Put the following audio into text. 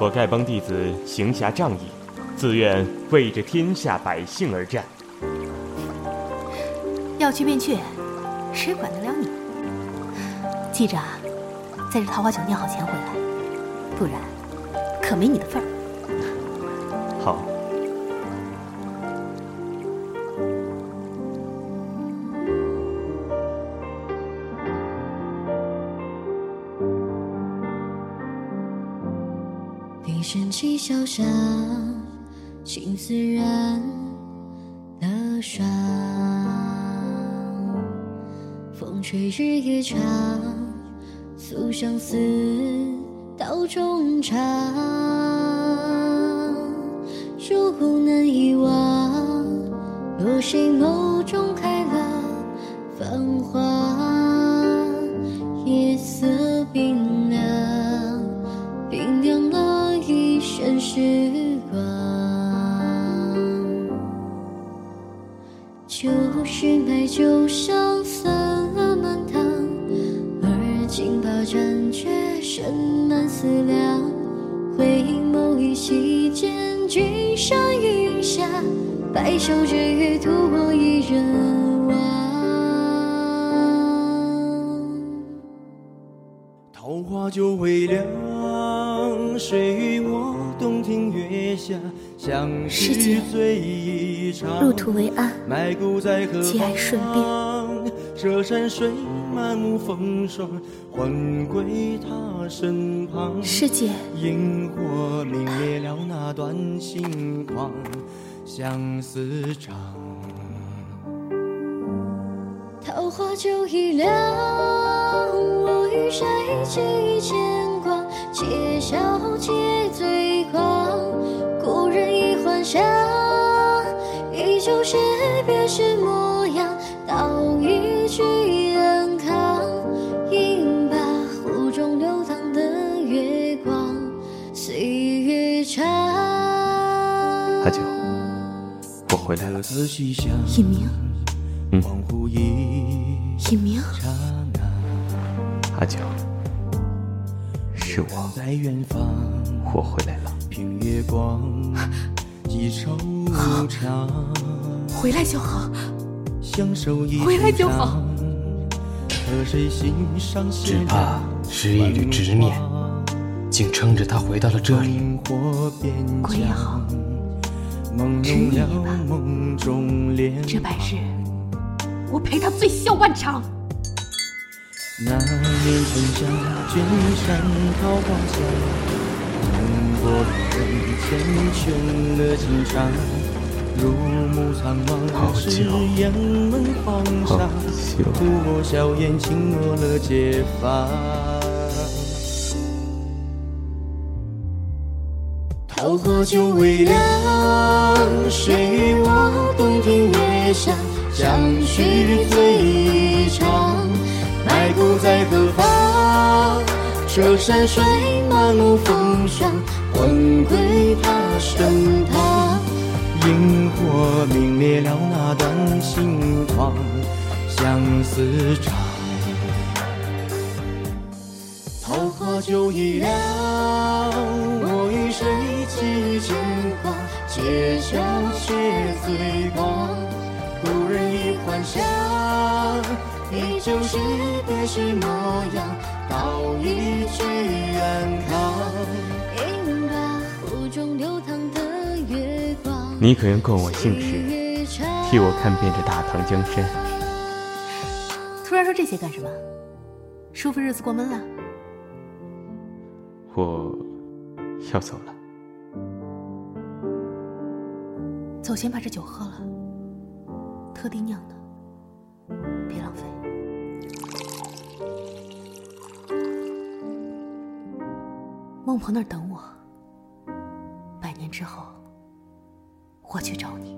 我丐帮弟子行侠仗义，自愿为着天下百姓而战。要去便去，谁管得了你？记着，在这桃花酒酿好钱回来，不然可没你的份儿。好。笛声起萧响，青丝染了霜。风吹日夜长，诉相思道衷肠。如难遗忘，若谁眸中开了繁花，夜色冰一生时光。旧时白酒香散了满堂，而今把盏却剩满思量。回眸依稀见君上云下，白首之余徒我一人亡。桃花酒微凉，谁与我洞庭月下，相识醉一场。路途为安，埋骨在何节哀顺变。涉山水，满目风霜，魂归他身旁。师姐，萤火明灭了那段心狂，相思长。桃花酒已凉，我与谁？且笑且醉狂，故人已还乡，依旧是别时模样。道一句安康，饮罢壶中流淌的月光，岁月长。阿九，我回来了。尹明，嗯，一鸣，阿九，是我，我回来了。好，回来就好，回来就好。只怕是一缕执念，竟撑着他回到了这里。鬼也好，执念也罢，这百日我陪他醉笑万场。那年春夏，君山桃花香，灯火人间劝了情长。入目苍茫，是雁门黄沙，徒我笑颜，倾落了结发。桃花酒微凉，谁与我洞庭月下，相许醉一场。埋骨在何方？这山水，满目风霜，魂归他身旁。萤火明灭了那段心狂，相思长。桃花酒已凉，我与谁寄牵挂？且笑且醉狂，故人已还乡，依旧是别时模样。道一句安康，饮罢壶中流淌的月光。你可愿共我姓氏，替我看遍这大唐江山？突然说这些干什么？舒服日子过闷了？我要走了。走前把这酒喝了，特地酿的，别浪费。孟婆那儿等我，百年之后，我去找你。